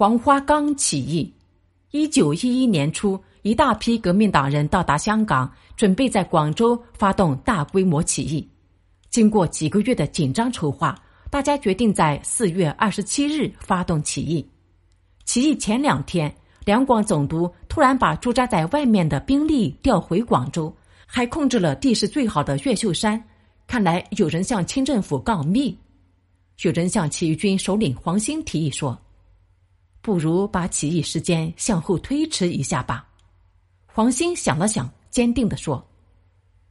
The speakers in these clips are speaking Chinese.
黄花岗起义。一九一一年初，一大批革命党人到达香港，准备在广州发动大规模起义。经过几个月的紧张筹划，大家决定在四月二十七日发动起义。起义前两天，两广总督突然把驻扎在外面的兵力调回广州，还控制了地势最好的越秀山。看来有人向清政府告密。有人向起义军首领黄兴提议说。不如把起义时间向后推迟一下吧。黄兴想了想，坚定地说：“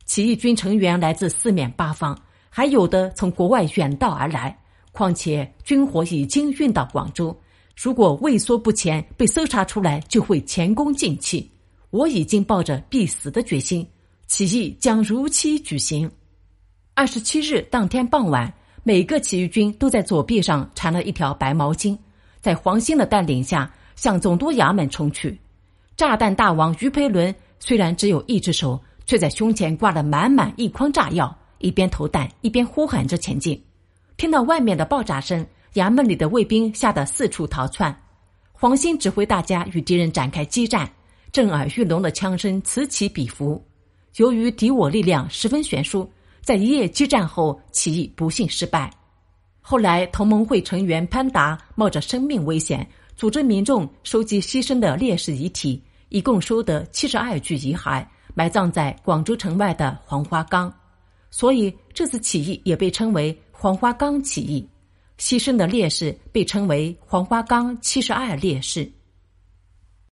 起义军成员来自四面八方，还有的从国外远道而来。况且军火已经运到广州，如果畏缩不前，被搜查出来，就会前功尽弃。我已经抱着必死的决心，起义将如期举行。”二十七日当天傍晚，每个起义军都在左臂上缠了一条白毛巾。在黄兴的带领下，向总督衙门冲去。炸弹大王于培伦虽然只有一只手，却在胸前挂了满满一筐炸药，一边投弹一边呼喊着前进。听到外面的爆炸声，衙门里的卫兵吓得四处逃窜。黄兴指挥大家与敌人展开激战，震耳欲聋的枪声此起彼伏。由于敌我力量十分悬殊，在一夜激战后，起义不幸失败。后来，同盟会成员潘达冒着生命危险，组织民众收集牺牲的烈士遗体，一共收得七十二具遗骸，埋葬在广州城外的黄花岗。所以，这次起义也被称为黄花岗起义。牺牲的烈士被称为黄花岗七十二烈士。